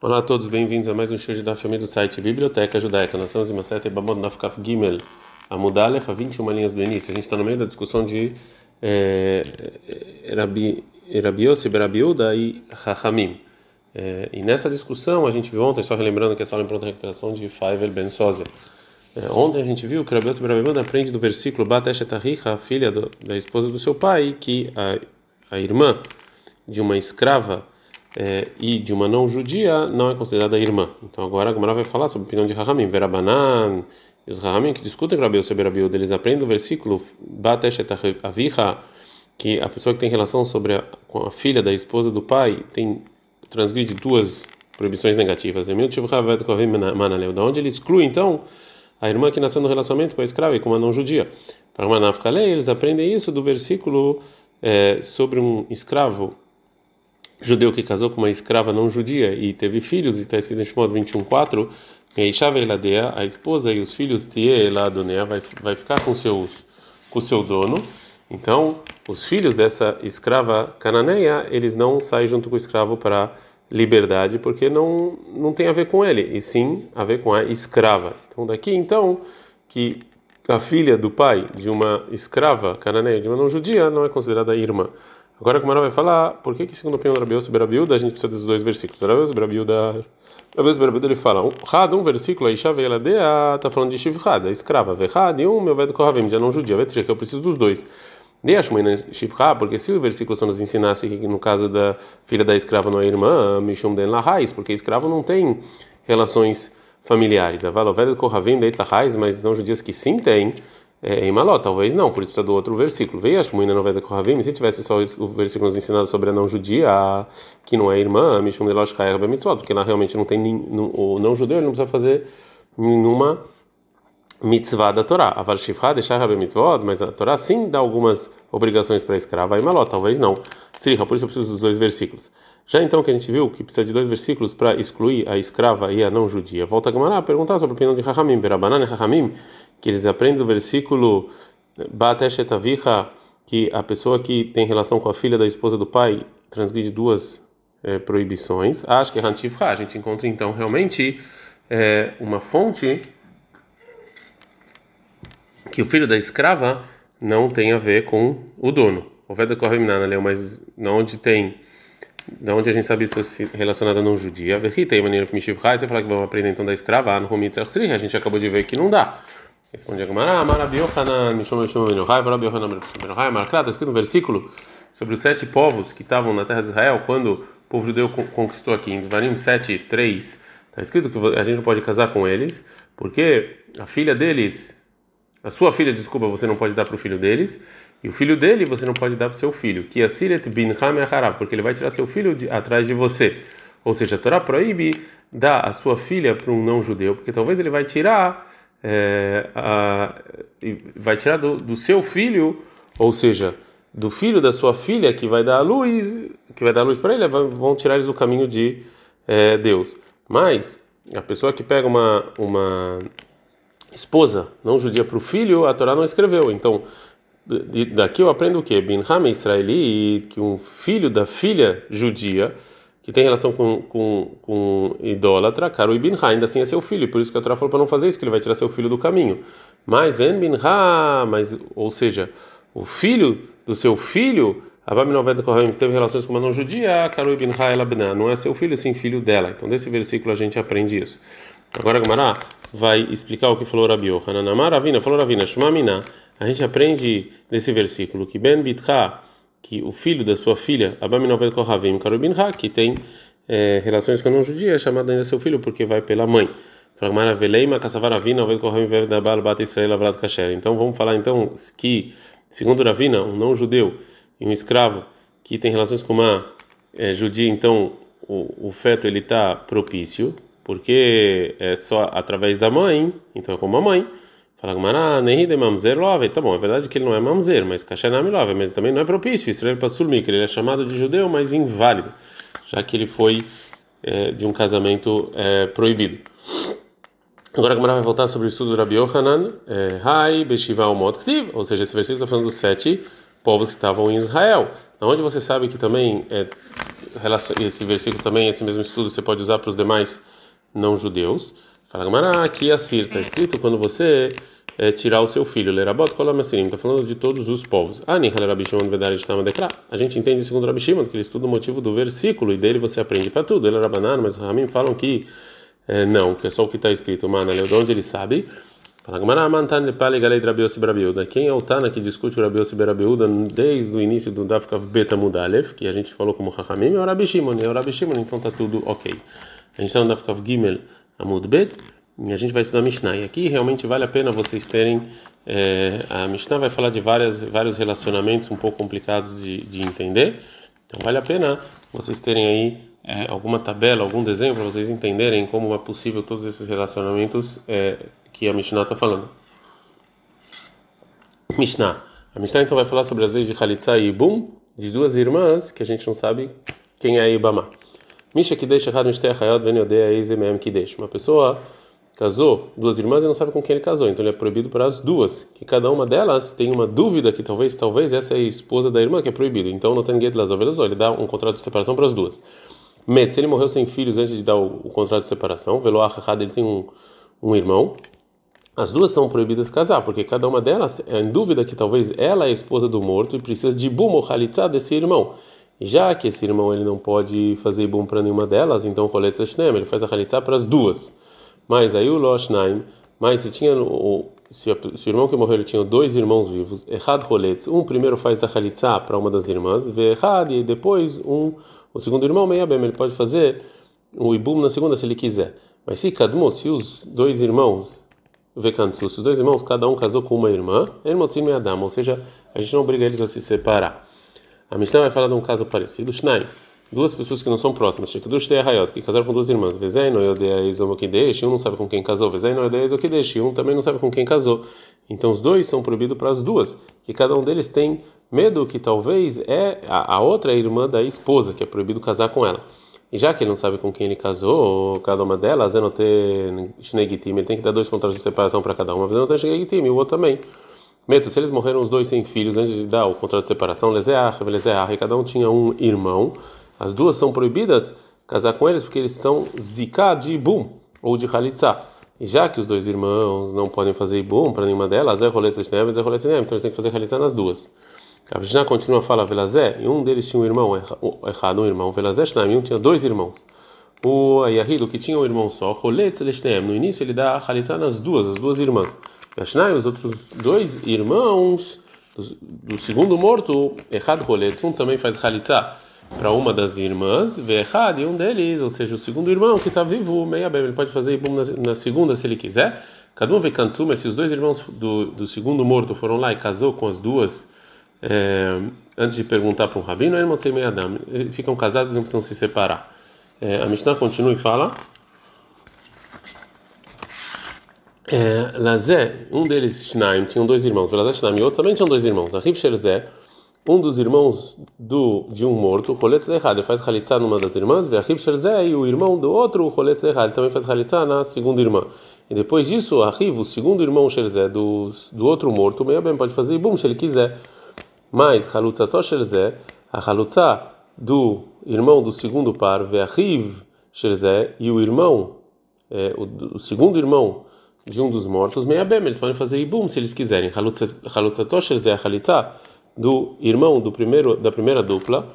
Olá a todos, bem-vindos a mais um show da família do site Biblioteca Judaica. Nós estamos em Masete Babod Nafkaf Gimel Amudalef, a 21 linhas do início. A gente está no meio da discussão de é, Rabi Berabiuda e Chachamim. É, e nessa discussão a gente viu ontem, só relembrando que é só lembrando a recuperação de Faivel Ben Sozer. É, ontem a gente viu que Rabi Berabiuda aprende do versículo Bateshetaricha, a filha do, da esposa do seu pai, que a, a irmã de uma escrava é, e de uma não judia não é considerada irmã. Então agora a Gemara vai falar sobre a opinião de Rahamim, Verabanan, e os Rahamim que discutem Rabiel sobre Rabiel, eles aprendem o versículo Bateshet Avicha, que a pessoa que tem relação sobre a, com a filha da esposa do pai tem transgride duas proibições negativas. Da onde ele exclui então a irmã que nasceu no relacionamento com a escrava e com uma não judia. Para uma eles aprendem isso do versículo é, sobre um escravo judeu que casou com uma escrava não judia e teve filhos, e está escrito em Shemot 21.4, a esposa e os filhos Tie Ladonea vai, vai ficar com, seus, com seu dono. Então, os filhos dessa escrava cananeia, eles não saem junto com o escravo para liberdade, porque não, não tem a ver com ele, e sim a ver com a escrava. Então, daqui então, que a filha do pai de uma escrava cananeia, de uma não judia, não é considerada irmã. Agora, como ela vai falar, por que, que segundo a opinião do Rabiel sobre Rabiuda, a gente precisa dos dois versículos? Rabiel sobre Rabiuda, Rabiel sobre Rabiuda, ele fala, Had, um versículo, aí Shaveladea, está falando de Shivhad, a escrava, Vehad, e um, meu velho Kohavim, já não judia, dizer que eu preciso dos dois. Deixa-me Shivha, porque se o versículo só nos ensinasse que no caso da filha da escrava não é irmã, Mishum Den Lahais, porque escravo não tem relações familiares. A Valoved Kohavim Deit Lahais, mas não judias que sim tem em Maló, talvez não, por isso precisa do outro versículo. Veio Ashmuina novela Kohavim, se tivesse só o versículo nos ensinado sobre a não judia, que não é irmã, Mishum de Losh Mitzvot, porque ela realmente não tem, o não judeu, não precisa fazer nenhuma mitzvah da Torá. A Valshivha deixar Rabbe Mitzvot, mas a Torá sim dá algumas obrigações para a escrava, em Maló, talvez não. Tzriha, por isso eu preciso dos dois versículos. Já então que a gente viu que precisa de dois versículos para excluir a escrava e a não judia, volta a Gamara a perguntar sobre a opinião de Rahamim, Berabanan e Rahamim, que eles aprendem o versículo Bateshetavicha, que a pessoa que tem relação com a filha da esposa do pai transgride duas é, proibições. Acho que é. A gente encontra então realmente é, uma fonte que o filho da escrava não tem a ver com o dono. O Veda Korrimnana leu, mas onde tem, da onde a gente sabe isso relacionado a não judia. Verrita e maneira Você fala que vamos aprender então da escrava, no A gente acabou de ver que não dá. Responde a Gamara, Marabiohanan, Mishom Mishom Benohai, Marabiohanan Benohai, Marcrata, está escrito no versículo sobre os sete povos que estavam na terra de Israel quando o povo judeu conquistou aqui, em Devarim 7, 3, está escrito que a gente não pode casar com eles, porque a filha deles, a sua filha, desculpa, você não pode dar para o filho deles, e o filho dele você não pode dar para o seu filho, que é Siret bin Hameh porque ele vai tirar seu filho de, atrás de você. Ou seja, a Torá proíbe dar a sua filha para um não judeu, porque talvez ele vai tirar é, a, vai tirar do, do, seu filho, ou seja, do filho da sua filha que vai dar a luz, que vai dar a luz para ele, vão tirar eles do caminho de é, Deus. Mas a pessoa que pega uma uma esposa não judia para o filho, a Torá não escreveu. Então daqui eu aprendo o que? Bin Hame Israeli, que um filho da filha judia que tem relação com, com, com idólatra, Karu e Binha, ainda assim é seu filho, por isso que a Torá falou para não fazer isso, que ele vai tirar seu filho do caminho. Mas vem Binha, mas, ou seja, o filho do seu filho, Abaminoveda Kohen, que teve relações com uma não judia, Karu e Binha, ela não é seu filho, sim filho dela. Então, desse versículo a gente aprende isso. Agora, a Gamara vai explicar o que falou Rabi Hananamar Ravina, falou Ravina, Shmamina. A gente aprende desse versículo que Ben Bitcha que o filho da sua filha, Abaminovet Kohavim Karubinha, que tem é, relações com a não-judia, é chamado ainda seu filho porque vai pela mãe. Então vamos falar então que, segundo Ravina, um não-judeu e um escravo que tem relações com uma é, judia, então o, o feto ele está propício, porque é só através da mãe, então é como a mãe. Fala Gumara, nem de mamzer love. Tá bom, é verdade que ele não é mamzer, mas kashanami love, mas também não é propício. Israel para sulmi, que ele é chamado de judeu, mas inválido, já que ele foi é, de um casamento é, proibido. Agora a Gumara vai voltar sobre o estudo do Rabi Yohanan. Hai, Beshiva, ou seja, esse versículo está falando dos sete povos que estavam em Israel. Onde você sabe que também é, esse versículo também, esse mesmo estudo, você pode usar para os demais não judeus? Fala, Gamara, aqui assim, está escrito quando você é, tirar o seu filho. Lerabot Kolamassirim, está falando de todos os povos. Ah, A gente entende segundo Rabi Shimon, que ele estuda o motivo do versículo e dele você aprende para tudo. Ele é Rabanan, mas Ramim falam que é, não, que é só o que está escrito. Mana, de onde ele sabe? Quem é o Tana que discute o Rabi Yossi Berabiuda desde o início do Dafkav Beta Mudalev, que a gente falou como Chachamim, é o Rabi Shimon, é o então está tudo ok. A gente está no Dafkav Gimel Amud Bet, e a gente vai estudar Mishnah. E aqui realmente vale a pena vocês terem. É, a Mishnah vai falar de várias, vários relacionamentos um pouco complicados de, de entender, então vale a pena vocês terem aí é, alguma tabela, algum desenho para vocês entenderem como é possível todos esses relacionamentos é, que a Mishnah está falando. Mishnah. A Mishnah então vai falar sobre as leis de Khalitsa e Ibum, de duas irmãs que a gente não sabe quem é Ibama. Misha Kidesh Eizemem Kidesh. Uma pessoa casou duas irmãs e não sabe com quem ele casou, então ele é proibido para as duas, que cada uma delas tem uma dúvida que talvez, talvez essa é a esposa da irmã que é proibido. Então não tem Get ele dá um contrato de separação para as duas. Met, se ele morreu sem filhos antes de dar o, o contrato de separação, Veloach ele tem um, um irmão, as duas são proibidas casar, porque cada uma delas é em dúvida que talvez ela é a esposa do morto e precisa de bum ou desse irmão. Já que esse irmão ele não pode fazer bum para nenhuma delas, então o ele faz a halitzá para as duas. Mas aí o Loshnaim, mas se tinha o se, o irmão que morreu ele tinha dois irmãos vivos, errado roletz, um primeiro faz a halitzá para uma das irmãs, vê errado e depois um o segundo irmão, meia bem, ele pode fazer o ibum na segunda se ele quiser. Mas se Kadmo, se os dois irmãos, Vekantsu, se os dois irmãos, cada um casou com uma irmã, e Adam, ou seja, a gente não obriga eles a se separar. A Mishnah vai falar de um caso parecido, Shnai, duas pessoas que não são próximas, Shekdush e Hayot, que casaram com duas irmãs, Vezei no Yodea Izomokidesh, um não sabe com quem casou, Vezei no Yodea Izokidesh, um também não sabe com quem casou. Então os dois são proibidos para as duas, que cada um deles tem medo que talvez é a, a outra irmã da esposa, que é proibido casar com ela. E já que ele não sabe com quem ele casou, cada uma delas, é ter Shnegitim, ele tem que dar dois contratos de separação para cada uma, ter Shnegitim, o outro também. Meto, se eles morreram os dois sem filhos antes de dar o contrato de separação, Lezeach, Lezeach, e cada um tinha um irmão, as duas são proibidas casar com eles porque eles são Zika de Ibum, ou de Halitzah. E já que os dois irmãos não podem fazer Ibum para nenhuma delas, é Roletz Shneem, é Roletz então eles têm que fazer Halitzah nas duas. A Mishnah continua a falar Velazé, e um deles tinha um irmão errado, um irmão, Velazé Shnaim, um tinha dois irmãos. O Ayahido, que tinha um irmão só, Rolet Celestem, no início ele dá a nas duas, as duas irmãs. Yashnaim, os outros dois irmãos do, do segundo morto, errado Rolet, um também faz Halitzá para uma das irmãs, errado e um deles, ou seja, o segundo irmão que está vivo, meia bem, ele pode fazer Ibum na, na segunda se ele quiser. Cada um vê Kansuma, se os dois irmãos do, do segundo morto foram lá e casou com as duas é, antes de perguntar para um rabino, eles ficam casados e não precisam se separar. É, a Mishnah continua e fala. É, Lazé, um deles, Shnaim, tinham dois irmãos. Lazé, Shnaim, e outro também tinham dois irmãos. Arif Sherzé, um dos irmãos do, de um morto, Roletz Lechad, faz Halitzá numa das irmãs, Arif Sherzé, e o irmão do outro, Roletz Lechad, também faz Halitzá na segunda irmã. E depois disso, Arif, o segundo irmão Sherzé, do, do outro morto, meio bem pode fazer Ibum se ele quiser. Mas Halutzato Sherzé, a Halutza do irmão do segundo par, Veachiv Sherzé, e o irmão, é, o, o, segundo irmão de um dos mortos, Meabem, eles podem fazer Ibum se eles quiserem. Halutzato Sherzé, a Halitza do irmão do primeiro, da primeira dupla,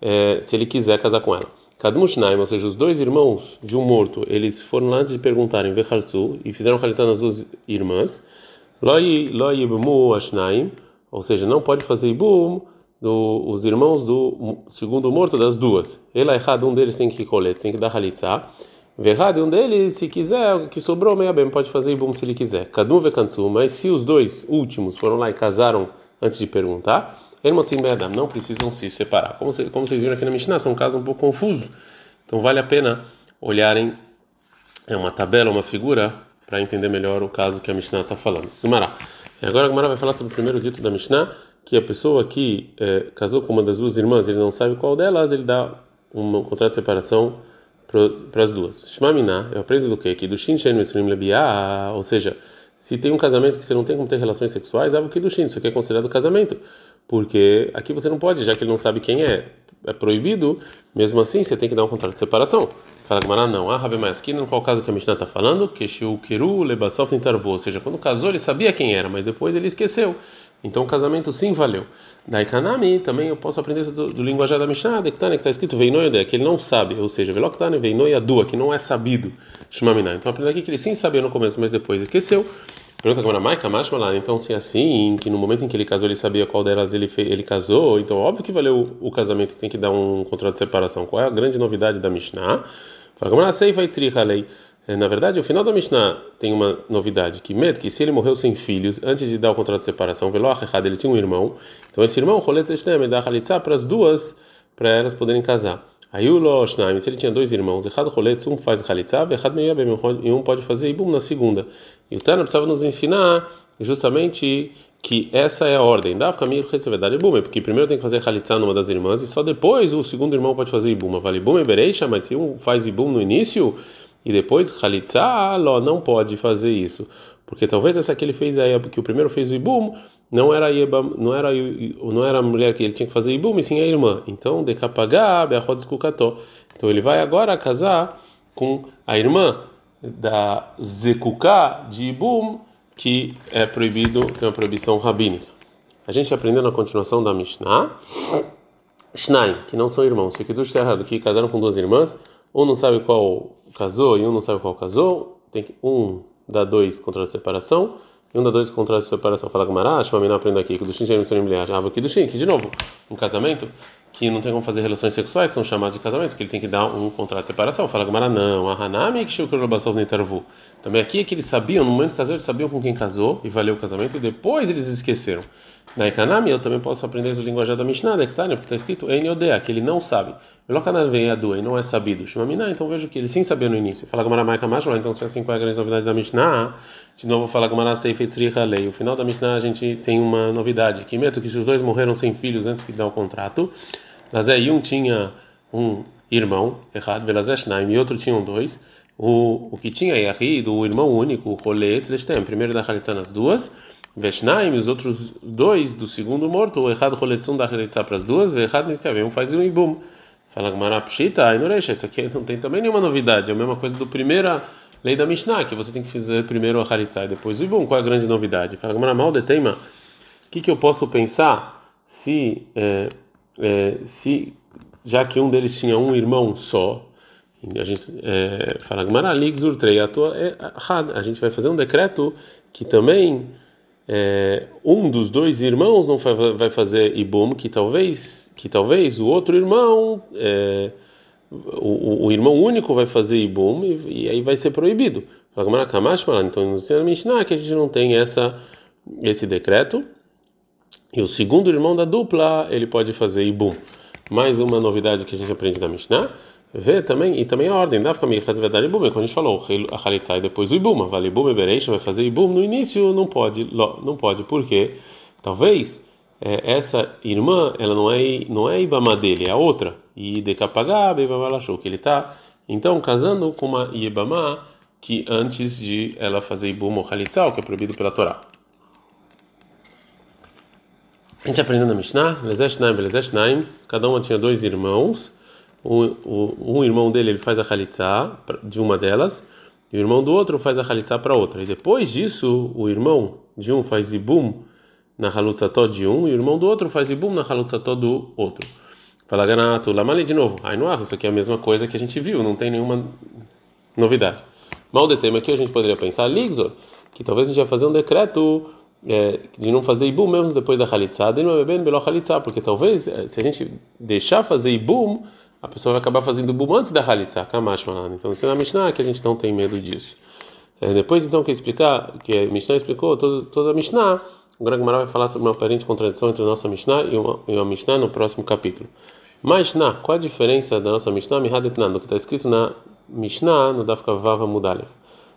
é, se ele quiser casar com ela. Kadmushnaim, ou seja, os dois irmãos de um morto, eles foram lá antes de perguntarem Vechaltzu e fizeram Halitza nas duas irmãs. Loi Ibmu Ashnaim ou seja, não pode fazer ibum dos irmãos do segundo morto das duas. Ele é errado, um deles tem que colher, tem que dar halitzá. Verrado, um deles, se quiser, que sobrou, meia bem, pode fazer ibum se ele quiser. Kadum vekantsu, mas se os dois últimos foram lá e casaram antes de perguntar, não precisam se separar. Como, como vocês viram aqui na Mishnah, são casos um pouco confusos. Então vale a pena olharem é uma tabela, uma figura, para entender melhor o caso que a Mishnah está falando. Gumará. Agora a Gemara vai falar sobre o primeiro dito da Mishnah, que a pessoa que é, casou com uma das duas irmãs, ele não sabe qual delas, ele dá um contrato de separação para as duas. Shmamina, eu aprendo do quê? Que do Shin Shen Mesrim ou seja, se tem um casamento que você não tem como ter relações sexuais, é o que do Shin, isso aqui é considerado casamento. porque aqui você não pode, já que ele não sabe quem é, é proibido, mesmo assim você tem que dar um contrato de separação. Fala não. Ah, Rabi Maskina, no qual caso que a Mishnah está falando, que Shiu Keru Lebasof Intervou, ou seja, quando casou ele sabia quem era, mas depois ele esqueceu. Então o casamento sim valeu. Daí Kanami também eu posso aprender do, do linguajar da Mishnah, que está escrito Veinoide, que ele não sabe, ou seja, Veloktane Veinoiadua, que não é sabido, Shmamina. Então aprender aqui que ele sim sabia no começo, mas depois esqueceu. Pergunta como Maika Mashmalan, então se é assim, que no momento em que ele casou ele sabia qual delas ele fez, ele casou, então óbvio que valeu o, o casamento, tem que dar um contrato de separação. Qual é a grande novidade da Mishnah? Fala como sei vai lei. É, na verdade, o final da Mishnah tem uma novidade, que med, que se ele morreu sem filhos, antes de dar o contrato de separação, ele tinha um irmão, então esse irmão, rolet dá halitzá para as duas, para elas poderem casar. Aí o Loshnaim, se ele tinha dois irmãos, errado rolet, um faz halitzá, meiabem, e um pode fazer ibum na segunda. E o Tana precisava nos ensinar justamente que essa é a ordem. Dá kamir verdade ibum, porque primeiro tem que fazer halitzá numa das irmãs e só depois o segundo irmão pode fazer ibum. Vale ibum e bereisha, mas se um faz ibum no início e depois halitzá, não pode fazer isso. Porque talvez essa que ele fez aí, que o primeiro fez o ibum, não era não era não era a mulher que ele tinha que fazer ibum, e sim a irmã. Então, decapagá, beachod Então ele vai agora casar com a irmã da Zekuká de Ibum, que é proibido, tem uma proibição rabínica. A gente aprendeu na continuação da Mishnah, Shnaim, que não são irmãos, se Kiddush está errado, que casaram com duas irmãs, um não sabe qual casou e um não sabe qual casou, tem que um dá dois contra a separação, e um dá dois contra a separação. Fala Gamara, Shmamina aprende aqui, Kiddushin Jerem Sonim Liach, Ah, Kiddushin, que de novo, um casamento, que não tem como fazer relações sexuais, são chamados de casamento, que ele tem que dar um contrato de separação. Fala Gamara, não, a Hanami que Shukrobasov Netarvu. Também aqui é que eles sabiam, no momento que casou, eles sabiam com quem casou e valeu o casamento, e depois eles esqueceram. Na Ekanami eu também posso aprender o linguajar da Mishnah, da Ektania, porque está escrito Enodea, que ele não sabe. Velokanar vem a do e não é sabido. Shumamina, então vejo que ele sim sabia no início. Fala Gamara Maika Mashma, então se é assim qual é a grande novidade da Mishnah? De novo fala Gamara Seifetzriha Lei. O final da Mishnah a gente tem uma novidade, que meto que se os dois morreram sem filhos antes que dá o contrato, Lazé e um tinha um irmão, errado, Velazeshnaim, e outro tinham dois. O, o que tinha Yahid, o irmão único, o Rolet, eles primeiro da Halitzá nas duas, Veshnaim, os outros dois do segundo morto, o errado Roletzum da Halitzá para as duas, o errado Nitkavem, um faz um ibum. Fala Gamara Pshita, não isso aqui não tem também nenhuma novidade, é a mesma coisa do primeira lei da Mishnah, que você tem que fazer primeiro a Halitzá e depois o ibum, qual é a grande novidade? Fala Gamara Mal de Teima, o que, que eu posso pensar se. É, é, se já que um deles tinha um irmão só, a gente é, fala é, a gente vai fazer um decreto que também é, um dos dois irmãos não vai fazer ibum, que talvez que talvez o outro irmão é, o, o, irmão único vai fazer ibum e, e aí vai ser proibido. Então Mishnah que a gente não tem essa esse decreto e o segundo irmão da dupla, ele pode fazer ibum. Mais uma novidade que a gente aprende da Mishnah. Vê também, e também a ordem, dá ficar verdade ibum, quando a gente falou, a Halitzá e depois o ibum, vale ibum e bereisha, vai fazer ibum, no início não pode, não pode, porque talvez é, essa irmã, ela não é, não é ibama dele, é a outra, e de kapagá, ibama achou que ele está, então, casando com uma ibama que antes de ela fazer ibum ou Halitzá, o que é proibido pela Torá. A gente aprendeu na Mishnah, Lezeshnaim, Lezeshnaim, cada um tinha dois irmãos, um, um, irmão dele ele faz a Khalitsa de uma delas, e o irmão do outro faz a Khalitsa para outra. E depois disso, o irmão de um faz Ibum na Halutzató de um, e o irmão do outro faz Ibum na Halutzató do outro. Fala Ganato, Lamale de novo. Aí não isso aqui é a mesma coisa que a gente viu, não tem nenhuma novidade. Mal de tema aqui a gente poderia pensar, Ligzor, que talvez a gente vai fazer um decreto é, de não fazer ibum mesmo depois da halitzá, porque talvez é, se a gente deixar fazer ibum, a pessoa vai acabar fazendo ibum antes da halitzá, então se na Mishnah que a gente não tem medo disso. É, depois então que explicar, que a Mishnah explicou toda, toda a Mishnah, o Greg Mará vai falar sobre uma aparente contradição entre a nossa Mishnah e uma, e uma Mishnah no próximo capítulo. Mishnah, qual a diferença da nossa Mishnah, Mihadetnan, do que está escrito na Mishnah, no Dafka Vava Mudalev?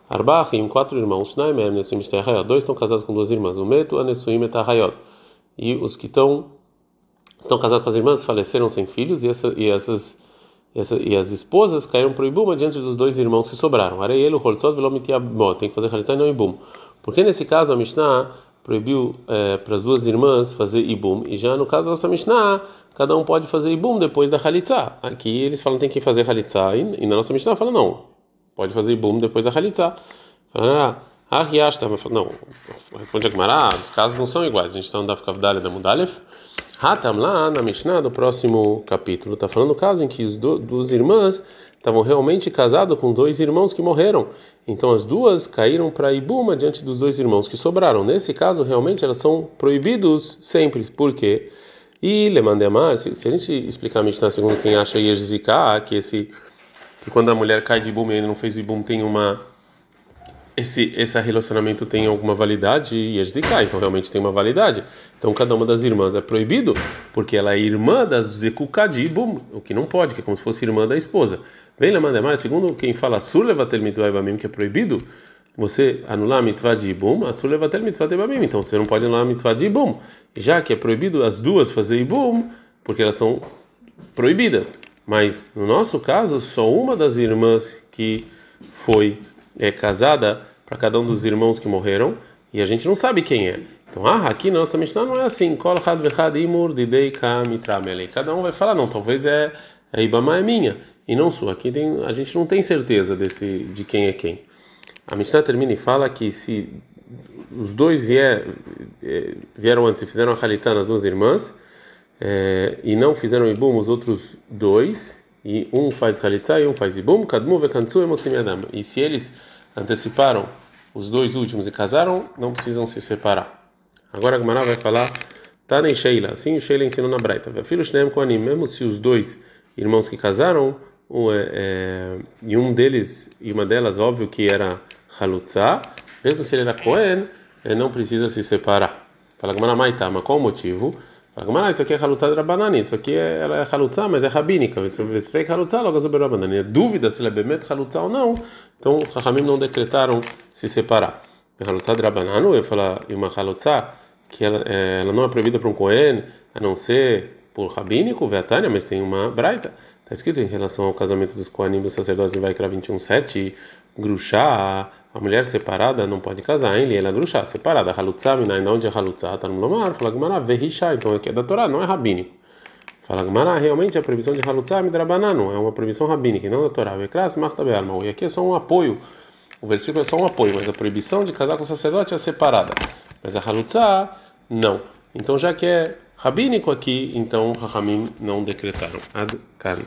Arbachim, quatro irmãos, Shnaimem, Nesuim dois estão casados com duas irmãs, o Meto, a Nesuim Etahayot. E os que estão, estão casados com as irmãs faleceram sem filhos, e, essa, e essas essa, e as esposas caíram para o Ibum diante dos dois irmãos que sobraram. Areielo, Holtzot, Velomitiabot, tem que fazer Halitzai e não Ibum. Porque nesse caso a Mishnah proibiu é, para as duas irmãs fazer ibum, e já no caso da nossa Mishnah, cada um pode fazer ibum depois da halitzá. Aqui eles falam que tem que fazer halitzá, e, e na nossa Mishnah fala não, pode fazer ibum depois da halitzá. Fala, ah, ah riasta, não, responde a Gemara, os casos não são iguais. A gente está no Daf Kavdale da Mudalef. Hatam lá na Mishnah do próximo capítulo, está falando o caso em que as duas irmãs estavam realmente casados com dois irmãos que morreram. Então as duas caíram para Ibuma diante dos dois irmãos que sobraram. Nesse caso, realmente elas são proibidos sempre. Por quê? E Lemandemar, se, se a gente explicar a Mishnah segundo quem acha Yerzika, que esse que quando a mulher cai de Ibum e ainda não fez Ibum tem uma esse esse relacionamento tem alguma validade e Yerzika, então realmente tem uma validade. Então cada uma das irmãs é proibido porque ela é irmã das Zekuka de Ibum, o que não pode, que é como se fosse irmã da esposa. Vem Lemandemar, segundo quem fala Sur levatel mitzvah ibamim, que é proibido você anular a mitzvah de Ibum, Asur levatel mitzvah de. Então você não pode anular a mitzvah de Ibum, já que é proibido as duas fazer Ibum, porque elas são proibidas. Mas no nosso caso, só uma das irmãs que foi é, casada para cada um dos irmãos que morreram, e a gente não sabe quem é. Então, ah, aqui na nossa Mishnah não é assim. Cada um vai falar, não, talvez é a Ibama é minha e não sua. Aqui tem, a gente não tem certeza desse de quem é quem. A Mishnah termina e fala que se os dois vier, eh, vieram antes e fizeram a Khalitza nas duas irmãs é, e não fizeram Ibum os outros dois, e um faz Khalitza e um faz Ibum. E se eles anteciparam os dois últimos e casaram, não precisam se separar. Agora a Gemara vai falar Tanei Sheila, assim o Sheila ensinou na Braita. Filho Shneem Koanim, mesmo se os dois irmãos que casaram, um, é, é, e um deles e uma delas, óbvio que era Halutza, mesmo se ele era Cohen, ele não precisa se separar. Fala Gamara Maitá, mas qual o motivo? Fala isso aqui é Halutza de Rabanani, isso aqui é, ela é Halutza, mas é rabínica. Se fez Halutza, logo sobre Rabanani. É dúvida se ela é Bemet Halutza ou não, então Rahamim não decretaram se separar. Halutza de Rabananu, eu falo, e uma Halutza, que ela, é, ela não é proibida para um Cohen, a não ser por rabínico, Veatânia, mas tem uma braita. Está escrito em relação ao casamento dos Koanim dos sacerdotes em Vaikra 21.7, Gruxá, a mulher separada não pode casar, hein? Ela Gruxá, separada. Halutzá, ainda onde é Halutzá? Está no Lomar, fala Gmará, Verrixá, então aqui é da Torá, não é rabínico. Fala Gmará, realmente a proibição de Halutzá, Midrabananu, é uma proibição rabínica, não da Torá. Vekras, Marta Bealma. E aqui é só um apoio, o versículo é só um apoio, mas a proibição de casar com o sacerdote é separada. Mas a Halutzá, não. Então já que é rabínico aqui, então Rahamim não decretaram. Ad -kan.